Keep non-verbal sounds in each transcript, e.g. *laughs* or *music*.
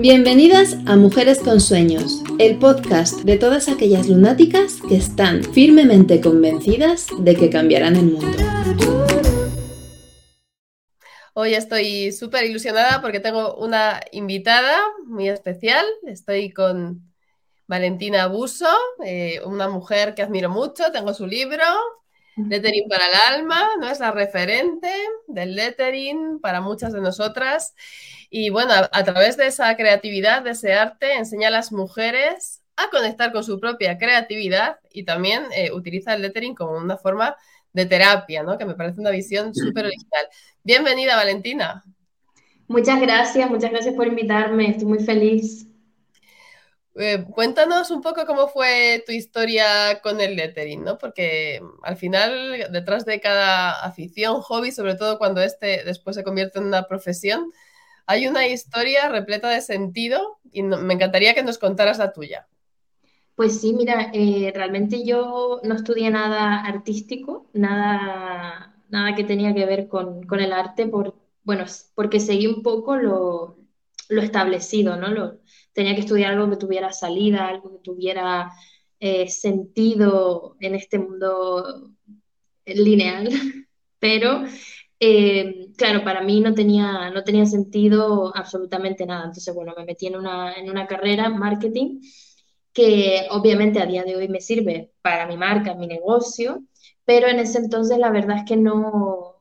Bienvenidas a Mujeres con Sueños, el podcast de todas aquellas lunáticas que están firmemente convencidas de que cambiarán el mundo. Hoy estoy súper ilusionada porque tengo una invitada muy especial. Estoy con Valentina Abuso, eh, una mujer que admiro mucho. Tengo su libro, Lettering para el Alma, ¿no? Es la referente del lettering para muchas de nosotras. Y bueno, a, través de esa creatividad, de ese arte, enseña a las mujeres a conectar con su propia creatividad y también eh, utiliza el lettering como una forma de terapia, ¿no? Que me parece una visión súper original. Bienvenida, Valentina. Muchas gracias, muchas gracias por invitarme, estoy muy feliz. Eh, cuéntanos un poco cómo fue tu historia con el lettering, ¿no? Porque al final, detrás de cada afición, hobby, sobre todo cuando este después se convierte en una profesión, hay una historia repleta de sentido y me encantaría que nos contaras la tuya. Pues sí, mira, eh, realmente yo no estudié nada artístico, nada, nada que tenía que ver con, el arte, por, bueno, porque seguí un poco lo, establecido, ¿no? Lo, tenía que estudiar algo que tuviera salida, algo que tuviera eh, sentido en este mundo lineal, *laughs* pero eh, claro, para mí no tenía, no tenía sentido absolutamente nada. Entonces, bueno, me metí en una, en una carrera, marketing, que obviamente a día de hoy me sirve para mi marca, mi negocio, pero en ese entonces la verdad es que no,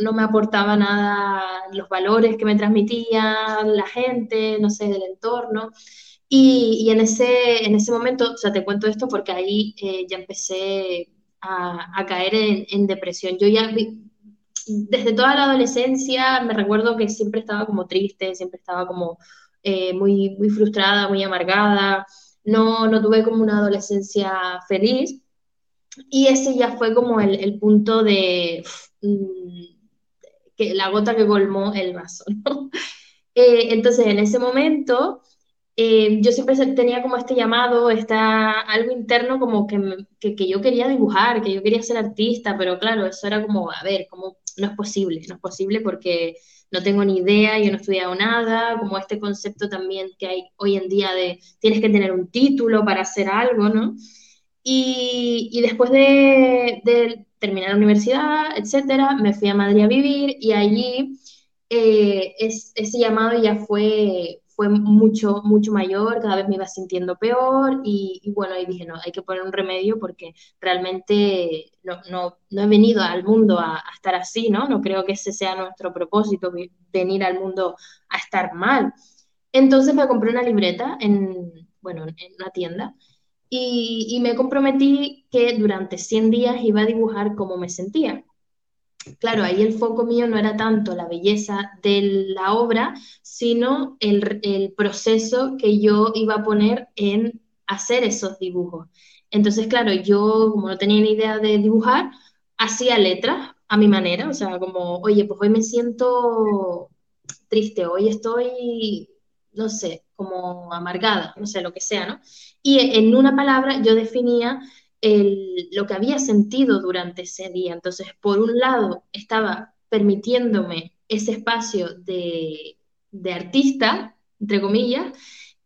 no, me aportaba nada los valores que me transmitía la gente, no sé, del entorno. Y, y en, ese, en ese momento, o sea, te cuento esto porque ahí eh, ya empecé a, a caer en, en, depresión. Yo ya desde toda la adolescencia me recuerdo que siempre estaba como triste, siempre estaba como eh, muy, muy frustrada, muy amargada, no, no tuve como una adolescencia feliz y ese ya fue como el, el punto de mm, que la gota que colmó el vaso, ¿no? *laughs* eh, entonces en ese momento eh, yo siempre tenía como este llamado, está algo interno como que, que, que, yo quería dibujar, que yo quería ser artista, pero claro, eso era como, a ver, como no es posible, no es posible porque no tengo ni idea, yo no he estudiado nada, como este concepto también que hay hoy en día de tienes que tener un título para hacer algo, ¿no? Y, y después de, terminar la universidad, etcétera, me fui a Madrid a vivir y allí eh, es, ese llamado ya fue, fue mucho, mucho mayor, cada vez me iba sintiendo peor y, bueno, ahí dije, no, hay que poner un remedio porque realmente no, no, no he venido al mundo a, estar así, ¿no? No creo que ese sea nuestro propósito, venir al mundo a estar mal. Entonces me compré una libreta en, bueno, en una tienda y, y me comprometí que durante 100 días iba a dibujar cómo me sentía claro, ahí el foco mío no era tanto la belleza de la obra, sino el, proceso que yo iba a poner en hacer esos dibujos. Entonces, claro, yo como no tenía ni idea de dibujar, hacía letras a mi manera, o sea, como, oye, pues hoy me siento triste, hoy estoy, no sé, como amargada, no sé, lo que sea, ¿no? Y en una palabra yo definía lo que había sentido durante ese día. Entonces, por un lado, estaba permitiéndome ese espacio de, artista, entre comillas,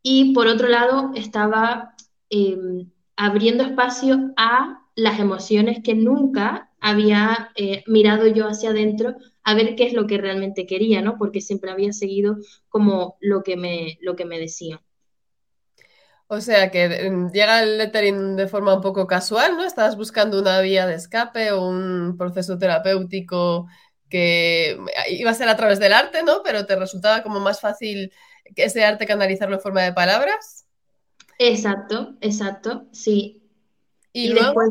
y por otro lado, estaba em, abriendo espacio a las emociones que nunca había eh, mirado yo hacia adentro a ver qué es lo que realmente quería, ¿no? Porque siempre había seguido como lo que me, lo que me decían. O sea que mm, llega el lettering de forma un poco casual, ¿no? Estabas buscando una vía de escape o un proceso terapéutico que eh, iba a ser a través del arte, ¿no? Pero te resultaba como más fácil que ese arte canalizarlo en forma de palabras. Exacto, exacto, sí. Y, después,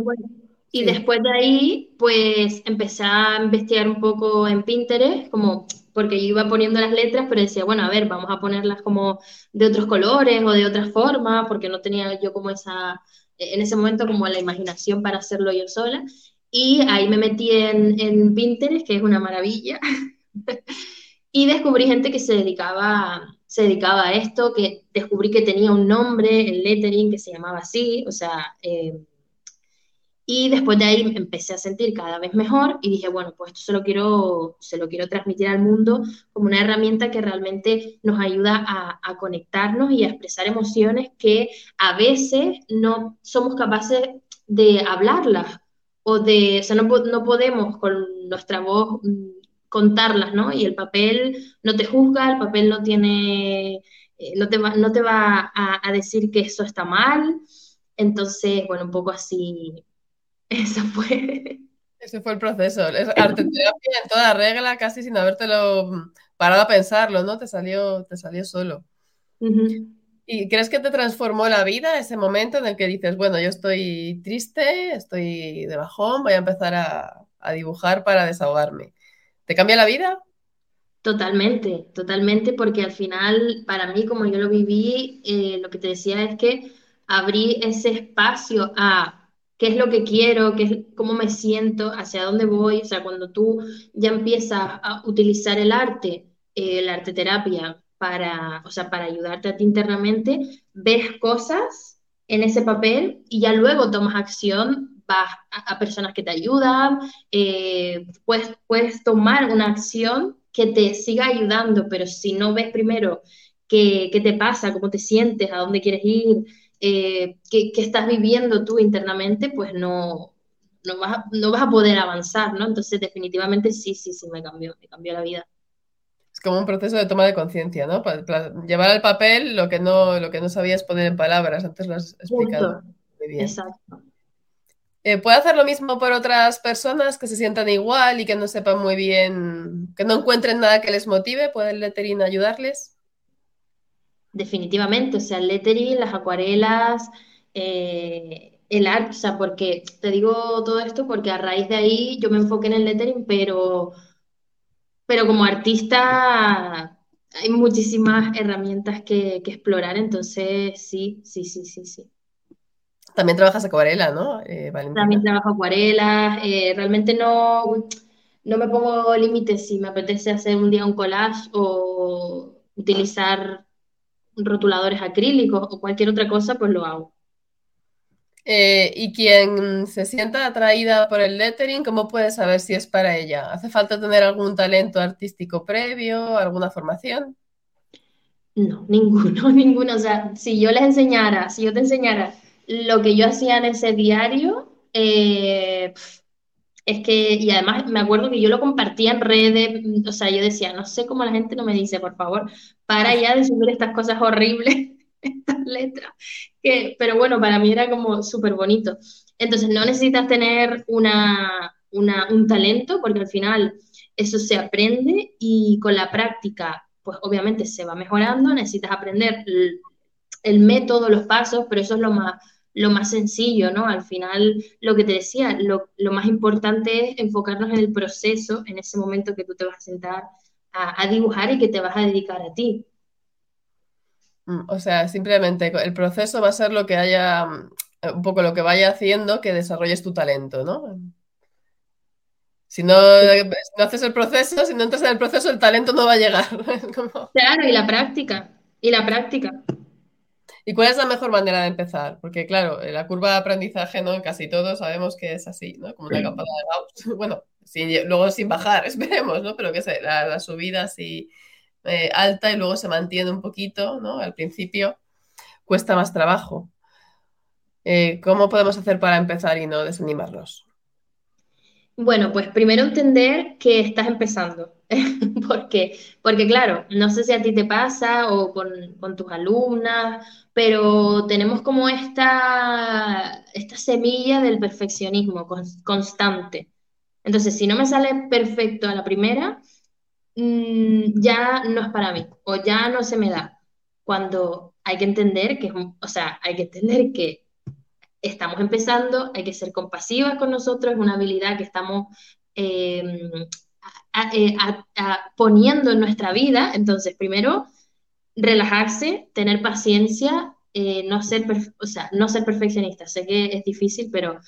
y después de ahí, pues empecé a investigar un poco en Pinterest, como porque yo iba poniendo las letras, pero decía, bueno, a ver, vamos a ponerlas como de otros colores o de otra forma, porque no tenía yo como esa, en ese momento como la imaginación para hacerlo yo sola. Y ahí me metí en, en Pinterest, que es una maravilla, *laughs* y descubrí gente que se dedicaba, se dedicaba a esto, que descubrí que tenía un nombre, el lettering, que se llamaba así, o sea... Eh, Y después de ahí empecé a sentir cada vez mejor y dije, bueno, pues esto se lo quiero, se lo quiero transmitir al mundo como una herramienta que realmente nos ayuda a, conectarnos y a expresar emociones que a veces no somos capaces de hablarlas o de, o sea, no, no podemos con nuestra voz mm, contarlas, ¿no? Y el papel no te juzga, el papel no tiene, eh, no te va, no te va a decir que eso está mal. Entonces, bueno, un poco así eso fue. Ese fue el proceso. Es en toda regla, casi sin habértelo parado a pensarlo, ¿no? Te salió, te salió solo. ¿Y crees que te transformó la vida ese momento en el que dices, bueno, yo estoy triste, estoy de bajón, voy a empezar a, a dibujar para desahogarme? ¿Te cambia la vida? Totalmente, totalmente, porque al final, para mí, como yo lo viví, eh, lo que te decía es que abrí ese espacio a qué es lo que quiero, qué es, cómo me siento, hacia dónde voy. O sea, cuando tú ya empiezas a utilizar el arte, eh, la arte terapia, para, o sea, para ayudarte a ti internamente, ves cosas en ese papel y ya luego tomas acción, vas a, personas que te ayudan, eh, puedes, puedes tomar una acción que te siga ayudando, pero si no ves primero qué, qué te pasa, cómo te sientes, a dónde quieres ir, eh, que, que, estás viviendo tú internamente, pues no, no, vas a, no vas a poder avanzar, ¿no? Entonces, definitivamente sí, sí, sí, me cambió, me cambió la vida. Es como un proceso de toma de conciencia, ¿no? Para, para, llevar al papel lo que, no, lo que no sabías poner en palabras, antes lo has explicado muy bien. Exacto. Eh, ¿Puede hacer lo mismo por otras personas que se sientan igual y que no sepan muy bien, que no encuentren nada que les motive? ¿Puede el lettering ayudarles? Definitivamente, o sea, el lettering, las acuarelas, eh, el arte, o sea, porque te digo todo esto porque a raíz de ahí yo me enfoqué en el lettering, pero, pero como artista hay muchísimas herramientas que, que explorar, entonces sí, sí, sí, sí, sí. También trabajas acuarela, ¿no? Eh, También trabajo acuarelas, eh, realmente no, no me pongo límites si me apetece hacer un día un collage o utilizar rotuladores acrílicos o cualquier otra cosa, pues lo hago. Eh, y quien se sienta atraída por el lettering, ¿cómo puede saber si es para ella? ¿Hace falta tener algún talento artístico previo, alguna formación? No, *laughs* ninguno, ninguno. O sea, si yo les enseñara, si yo te enseñara lo que yo hacía en ese diario, eh, es que, y además me acuerdo que yo lo compartía en redes, o sea, yo decía, no sé cómo la gente no me dice, por favor, para ya de subir estas cosas horribles, *laughs* estas letras, que, pero bueno, para mí era como súper bonito. Entonces, no necesitas tener una, una, un talento, porque al final eso se aprende y con la práctica, pues obviamente se va mejorando, necesitas aprender el método, los pasos, pero eso es lo más lo más sencillo, ¿no? Al final, lo que te decía, lo, lo, más importante es enfocarnos en el proceso, en ese momento que tú te vas a sentar a, a dibujar y que te vas a dedicar a ti. Mm, o sea, simplemente el proceso va a ser lo que haya, mm, un poco lo que vaya haciendo que desarrolles tu talento, ¿no? Si no, si no haces el proceso, si no entras en el proceso, el talento no va a llegar. *laughs* Como... Claro, y la práctica, y la práctica. ¿Y cuál es la mejor manera de empezar? Porque, claro, la curva de aprendizaje, ¿no? Casi todos sabemos que es así, ¿no? Como una campana de Gauss. *laughs* Bueno, sin, luego sin bajar, *laughs* esperemos, ¿no? Pero que sé, la, la subida así eh, alta y luego se mantiene un poquito, ¿no? Al principio cuesta más trabajo. Eh, ¿Cómo podemos hacer para empezar y no desanimarnos? Bueno, pues primero entender que estás empezando. *laughs* porque, porque claro, no sé si a ti te pasa o con, con tus alumnas, pero tenemos como esta, esta semilla del perfeccionismo constante. Entonces, si no me sale perfecto a la primera, mmm, ya no es para mí o ya no se me da. Cuando hay que entender que, o sea, hay que entender que estamos empezando, hay que ser compasivas con nosotros, es una habilidad que estamos eh, a, eh, a, a, poniendo en nuestra vida. Entonces, primero, relajarse, tener paciencia, eh, no, ser o sea, no ser perfeccionista. Sé que es difícil, pero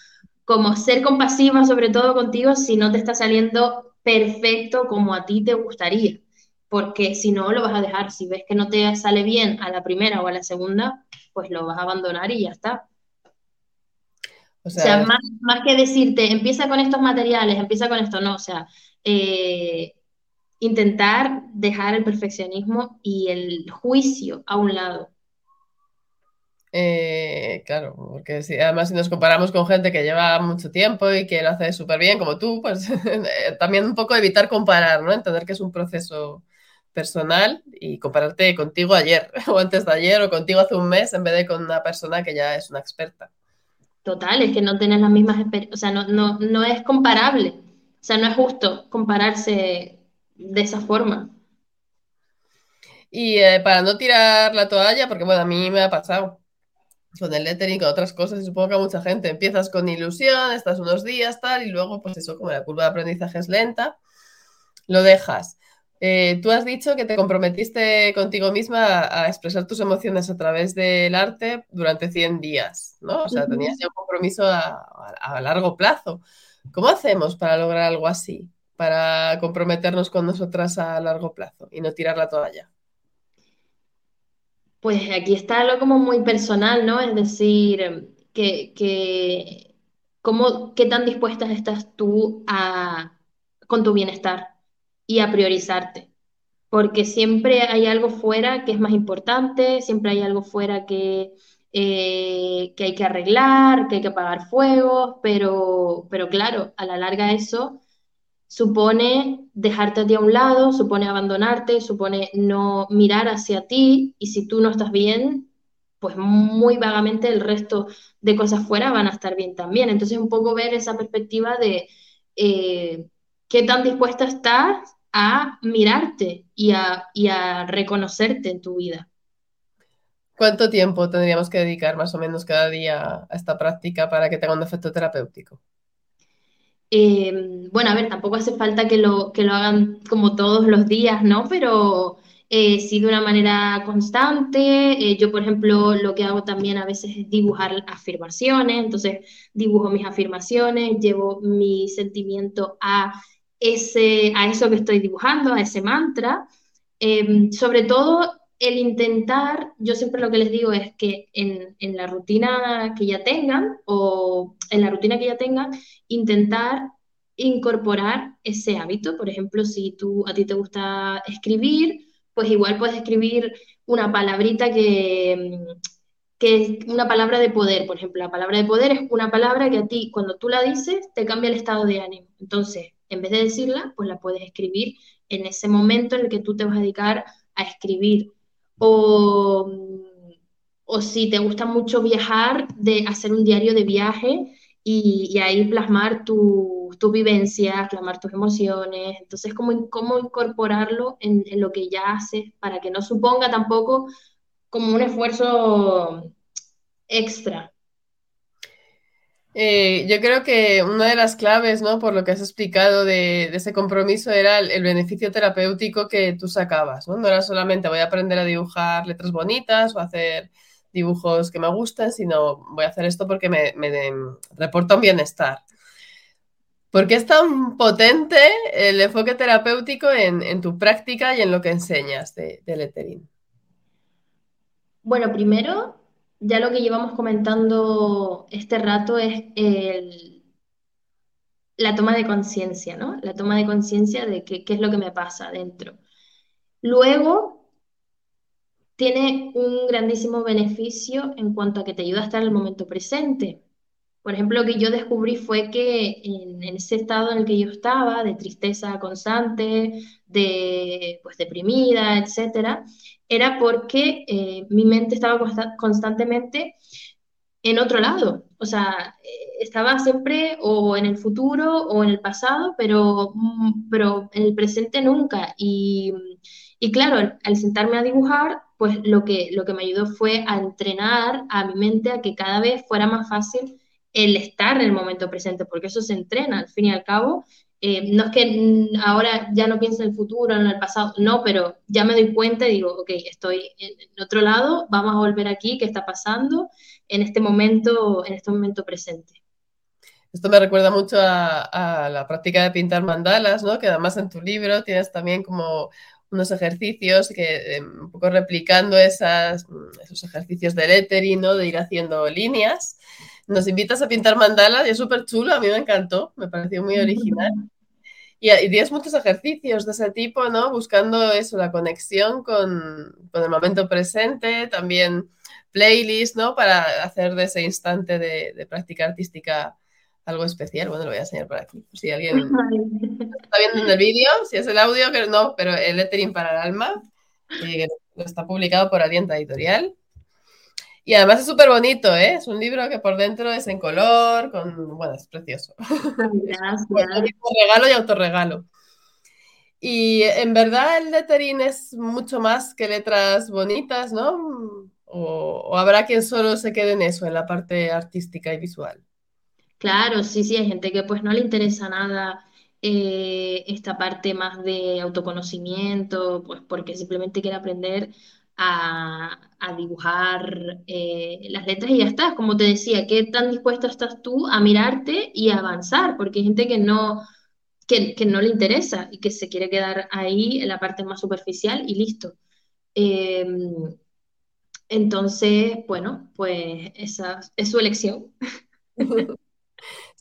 como ser compasiva sobre todo contigo si no te está saliendo perfecto como a ti te gustaría, porque si no lo vas a dejar, si ves que no te sale bien a la primera o a la segunda, pues lo vas a abandonar y ya está. O sea, más, más, que decirte, empieza con estos materiales, empieza con esto, no, o sea, eh, intentar dejar el perfeccionismo y el juicio a un lado. Eh, claro, porque si, además si nos comparamos con gente que lleva mucho tiempo y que lo hace súper bien, como tú, pues *laughs* eh, también un poco evitar comparar, ¿no? Entender que es un proceso personal y compararte contigo ayer *laughs* o antes de ayer o contigo hace un mes en vez de con una persona que ya es una experta. Total, es que no tienes las mismas experiencias, o sea, no, no, no es comparable, sea, no es justo compararse de esa forma. Y eh, para no tirar la toalla, porque bueno, a mí me ha pasado con el lettering, con otras cosas, y supongo que a mucha gente empiezas con ilusión, estás unos días, tal, y luego, pues eso, como la curva de aprendizaje es lenta, lo dejas. Eh, tú has dicho que te comprometiste contigo misma a, expresar tus emociones a través del arte durante 100 días, ¿no? O sea, tenías ya un compromiso a largo plazo. ¿Cómo hacemos para lograr algo así? Para comprometernos con nosotras a largo plazo y no tirar la toalla pues aquí está algo como muy personal, ¿no? Es decir, que, que cómo, qué tan dispuesta estás tú a, con tu bienestar y a priorizarte. Porque siempre hay algo fuera que es más importante, siempre hay algo fuera que, eh, que hay que arreglar, que hay que apagar fuegos, pero, pero claro, a la larga eso supone dejarte a ti a un lado, supone abandonarte, supone no mirar hacia ti y si tú no estás bien, pues muy vagamente el resto de cosas fuera van a estar bien también. Entonces un poco ver esa perspectiva de eh, qué tan dispuesta estás a mirarte y a, y a reconocerte en tu vida. ¿Cuánto tiempo tendríamos que dedicar más o menos cada día a esta práctica para que tenga un efecto terapéutico? Eh, bueno, a ver, tampoco hace falta que lo, que lo hagan como todos los días, ¿no? Pero eh, sí de una manera constante. Eh, yo, por ejemplo, lo que hago también a veces es dibujar afirmaciones, entonces dibujo mis afirmaciones, llevo mi sentimiento a, ese, a eso que estoy dibujando, a ese mantra. sobre todo el intentar, yo siempre lo que les digo es que en, en, la rutina que ya tengan o en la rutina que ya tengan, intentar incorporar ese hábito. Por ejemplo, si tú, a ti te gusta escribir, pues igual puedes escribir una palabrita que, que es una palabra de poder. Por ejemplo, la palabra de poder es una palabra que a ti, cuando tú la dices, te cambia el estado de ánimo. Entonces, en vez de decirla, pues la puedes escribir en ese momento en el que tú te vas a dedicar a escribir o, o si te gusta mucho viajar, de hacer un diario de viaje y, ahí plasmar tus tu vivencias, plasmar tus emociones. Entonces, cómo, cómo incorporarlo en, en, lo que ya haces para que no suponga tampoco como un esfuerzo extra. Eh, yo creo que una de las claves, ¿no? Por lo que has explicado de, ese compromiso era el, beneficio terapéutico que tú sacabas, ¿no? No era solamente voy a aprender a dibujar letras bonitas o hacer dibujos que me gustan, sino voy a hacer esto porque me, reporta un bienestar. ¿Por qué es tan potente el enfoque terapéutico en, tu práctica y en lo que enseñas de, de lettering? Bueno, primero ya lo que llevamos comentando este rato es la toma de conciencia, ¿no? La toma de conciencia de qué, es lo que me pasa dentro. Luego, tiene un grandísimo beneficio en cuanto a que te ayuda a estar en el momento presente. Por ejemplo, lo que yo descubrí fue que en, ese estado en el que yo estaba, de tristeza constante, de pues deprimida, etcétera, era porque eh, mi mente estaba constantemente en otro lado. O sea, eh, estaba siempre o en el futuro o en el pasado, pero, mm, pero en el presente nunca. Y, y claro, al sentarme a dibujar, pues lo que, lo que me ayudó fue a entrenar a mi mente a que cada vez fuera más fácil el estar en el momento presente, porque eso se entrena al fin y al cabo, eh, no es que ahora ya no piense en el futuro, en el pasado, no, pero ya me doy cuenta y digo, ok, estoy en, otro lado, vamos a volver aquí, ¿qué está pasando en este momento, en este momento presente? Esto me recuerda mucho a, la práctica de pintar mandalas, ¿no? Que además en tu libro tienes también como unos ejercicios que eh, un poco replicando esas, esos ejercicios de lettering, ¿no? De ir haciendo líneas nos invitas a pintar mandalas y es súper chulo, a mí me encantó, me pareció muy original. Y, y tienes muchos ejercicios de ese tipo, ¿no? Buscando eso, la conexión con, con el momento presente, también playlist, ¿no? Para hacer de ese instante de, de práctica artística algo especial. Bueno, lo voy a enseñar por aquí. Si alguien *laughs* está viendo en el vídeo, si es el audio, que no, pero el lettering para el alma, que está publicado por Alienta Editorial. Y además es súper bonito, ¿eh? Es un libro que por dentro es en color, con, bueno, es precioso. *laughs* Gracias. regalo y autorregalo. Y en verdad el lettering es mucho más que letras bonitas, ¿no? O, o, habrá quien solo se quede en eso, en la parte artística y visual. Claro, sí, sí, hay gente que pues no le interesa nada eh, esta parte más de autoconocimiento, pues porque simplemente quiere aprender a, a dibujar eh, las letras y ya está. Como te decía, ¿qué tan dispuesta estás tú a mirarte y a avanzar? Porque hay gente que no, que, que no le interesa y que se quiere quedar ahí en la parte más superficial y listo. Eh, entonces, bueno, pues esa es su elección.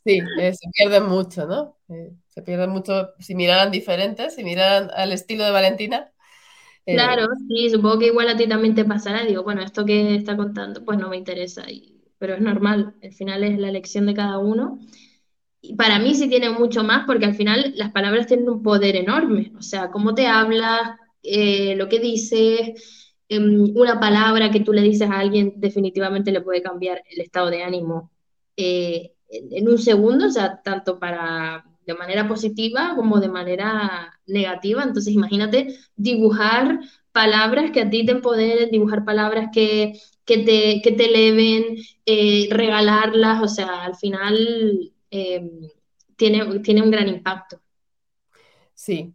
Sí, eh, se pierde mucho, ¿no? Eh, se pierde mucho si miraran diferentes, si miraran al estilo de Valentina. Eh, claro, sí, supongo que igual a ti también te pasará. Digo, bueno, esto que está contando, pues no me interesa, y, pero es normal, al final es la elección de cada uno. Y para mí sí tiene mucho más, porque al final las palabras tienen un poder enorme. O sea, cómo te hablas, lo que dices, em, una palabra que tú le dices a alguien definitivamente le puede cambiar el estado de ánimo. Eh, en un segundo, o sea, tanto para de manera positiva como de manera negativa. Entonces, imagínate dibujar palabras que a ti te empoderen, dibujar palabras que, que, te, que te eleven, eh, regalarlas, o sea, al final eh, tiene, tiene un gran impacto. Sí,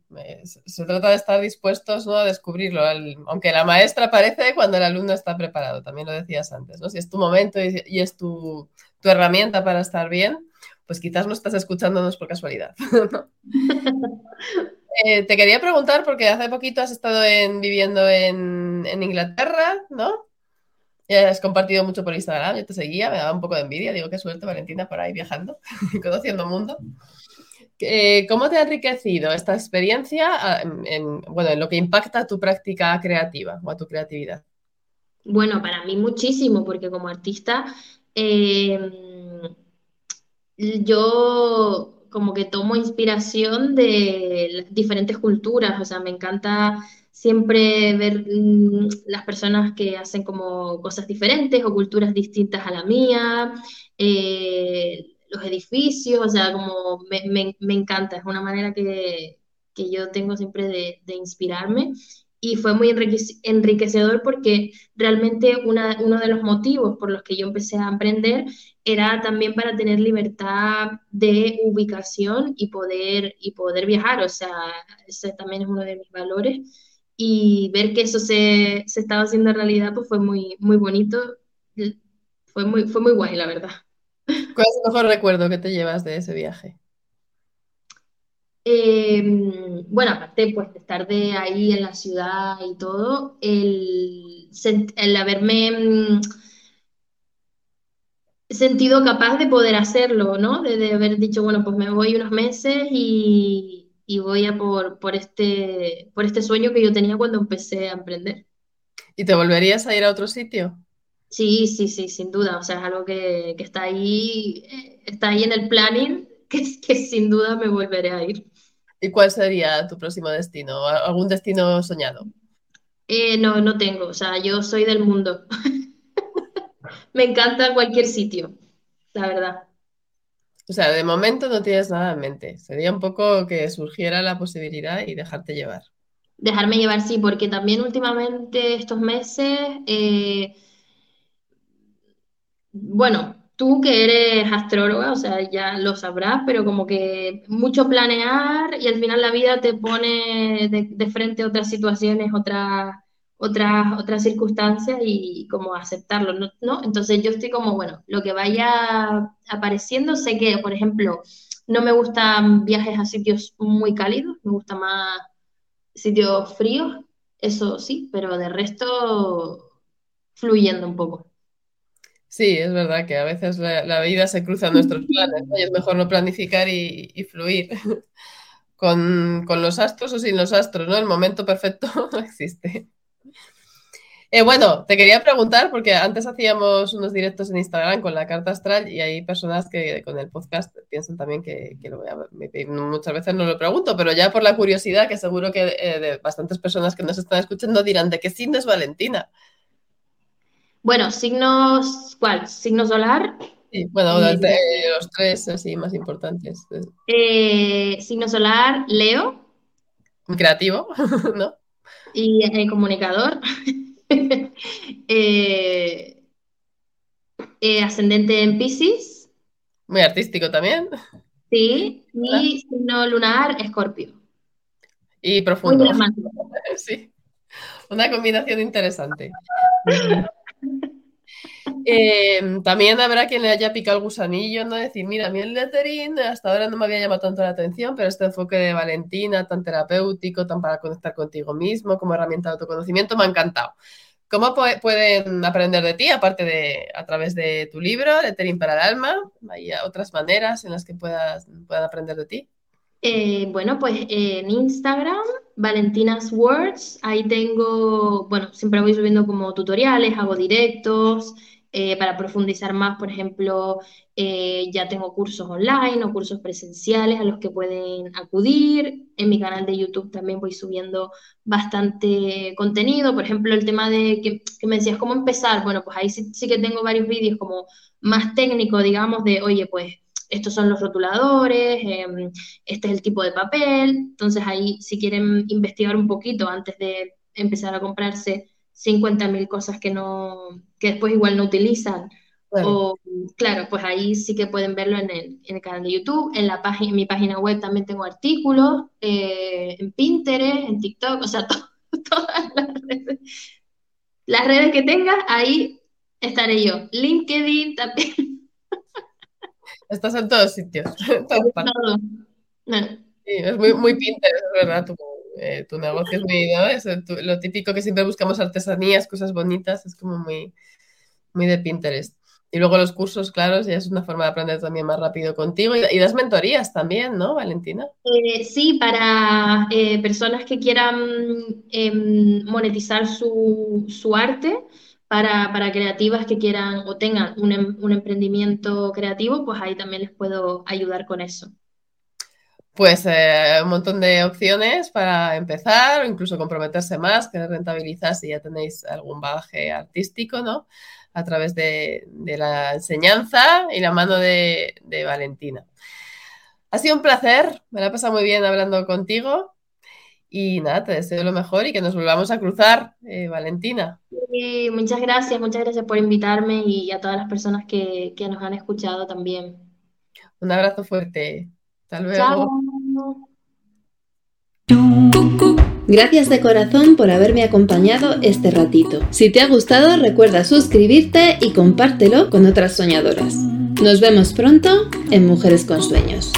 se trata de estar dispuestos ¿no? a descubrirlo, aunque la maestra aparece cuando el alumno está preparado, también lo decías antes, ¿no? Si es tu momento y, y es tu, tu herramienta para estar bien, pues quizás no estás escuchándonos por casualidad. *laughs* *laughs* eh, te quería preguntar, porque hace poquito has estado en, viviendo en, en, Inglaterra, ¿no? Y has compartido mucho por Instagram, yo te seguía, me daba un poco de envidia, digo, qué suerte Valentina por ahí viajando, *laughs* conociendo mundo. Eh, ¿Cómo te ha enriquecido esta experiencia en, en, bueno, en lo que impacta tu práctica creativa o a tu creatividad? Bueno, para mí muchísimo, porque como artista eh, yo como que tomo inspiración de diferentes culturas, o sea, me encanta siempre ver mm, las personas que hacen como cosas diferentes o culturas distintas a la mía, eh, los edificios, o sea, como me, me, me, encanta, es una manera que, que yo tengo siempre de, de inspirarme y fue muy enriquecedor porque realmente una, uno de los motivos por los que yo empecé a emprender era también para tener libertad de ubicación y poder, y poder viajar, o sea, ese también es uno de mis valores y ver que eso se, se estaba haciendo realidad pues fue muy, muy bonito, fue muy, fue muy guay, la verdad. ¿Cuál es el mejor recuerdo que te llevas de ese viaje? Eh, bueno, aparte pues, de estar de ahí en la ciudad y todo, el, el haberme mm, sentido capaz de poder hacerlo, ¿no? De, de, haber dicho, bueno, pues me voy unos meses y, y voy a por, por, este, por este sueño que yo tenía cuando empecé a emprender. ¿Y te volverías a ir a otro sitio? Sí, sí, sí, sin duda. O sea, es algo que, que está ahí, eh, está ahí en el planning, que, que sin duda me volveré a ir. ¿Y cuál sería tu próximo destino? ¿Algún destino soñado? Eh, no, no tengo. O sea, yo soy del mundo. *laughs* Me encanta cualquier sitio, la verdad. O sea, de momento no tienes nada en mente. Sería un poco que surgiera la posibilidad y dejarte llevar. Dejarme llevar, sí, porque también últimamente estos meses, eh, bueno, Tú que eres astróloga, o sea, ya lo sabrás, pero como que mucho planear y al final la vida te pone de, frente a otras situaciones, otras, otras, otras circunstancias y como aceptarlo, ¿no? ¿no? Entonces yo estoy como, bueno, lo que vaya apareciendo, sé que, por ejemplo, no me gustan viajes a sitios muy cálidos, me gusta más sitios fríos, eso sí, pero de resto fluyendo un poco. Sí, es verdad que a veces la, vida se cruza en nuestros *laughs* planes y es mejor no planificar y, fluir *laughs* con, los astros o sin los astros, ¿no? El momento perfecto no *laughs* existe. Eh, bueno, te quería preguntar, porque antes hacíamos unos directos en Instagram con la carta astral y hay personas que con el podcast piensan también que, lo voy a ver. Muchas veces no lo pregunto, pero ya por la curiosidad, que seguro que eh, de bastantes personas que nos están escuchando dirán, ¿de qué signo es Valentina? Bueno, signos, ¿cuál? ¿Signo solar? Sí, bueno, los tres así más importantes. Eh, signo solar, Leo. Creativo, *laughs* ¿no? Y el comunicador. *laughs* Eh, eh, ascendente en Pisces. Muy artístico también. Sí, y signo lunar, Escorpio. Y profundo. *laughs* sí. Una combinación interesante. Em, también habrá quien le haya picado el gusanillo, ¿no? Decir, mira, a mí el lettering hasta ahora no me había llamado tanto la atención, pero este enfoque de Valentina, tan terapéutico, tan para conectar contigo mismo, como herramienta de autoconocimiento, me ha encantado. ¿Cómo pueden aprender de ti, aparte de a través de tu libro, Lettering para el Alma? ¿Hay otras maneras en las que puedas, puedan aprender de ti? Eh, bueno, pues en Instagram, Valentina's Words, ahí tengo, bueno, siempre voy subiendo como tutoriales, hago directos, eh, para profundizar más, por ejemplo, eh, ya tengo cursos online o cursos presenciales a los que pueden acudir. En mi canal de YouTube también voy subiendo bastante contenido. Por ejemplo, el tema de que, me decías cómo empezar. Bueno, pues ahí sí, sí que tengo varios vídeos como más técnicos, digamos, de, oye, pues estos son los rotuladores, em, este es el tipo de papel. Entonces ahí si quieren investigar un poquito antes de empezar a comprarse 50.000 cosas que, no, que después igual no utilizan. O, claro, pues ahí sí que pueden verlo en el, en el canal de YouTube, en, la página, en mi página web también tengo artículos, eh, en Pinterest, en TikTok, o sea, *laughs* todas las redes. Las redes que tengas, ahí estaré yo. LinkedIn también. Estás en todos sitios. *laughs* es muy, muy Pinterest, es verdad. Eh, tu negocio es muy, ¿no? Es lo típico que siempre buscamos artesanías, cosas bonitas, es como muy, muy de Pinterest. Y luego los cursos, claro, ya es una forma de aprender también más rápido contigo. Y, das mentorías también, ¿no, Valentina? Eh, sí, para eh, personas que quieran em, monetizar su, su arte, para, para, creativas que quieran o tengan un, em, un emprendimiento creativo, pues ahí también les puedo ayudar con eso pues eh, un montón de opciones para empezar o incluso comprometerse más, que rentabilizar si ya tenéis algún bagaje artístico, ¿no? A través de, la enseñanza y la mano de, Valentina. Ha sido un placer, me la he pasado muy bien hablando contigo y nada, te deseo lo mejor y que nos volvamos a cruzar, eh, Valentina. Sí, muchas gracias, muchas gracias por invitarme y a todas las personas que, que nos han escuchado también. Un abrazo fuerte. Hasta luego. Gracias de corazón por haberme acompañado este ratito. Si te ha gustado, recuerda suscribirte y compártelo con otras soñadoras. Nos vemos pronto en Mujeres con Sueños.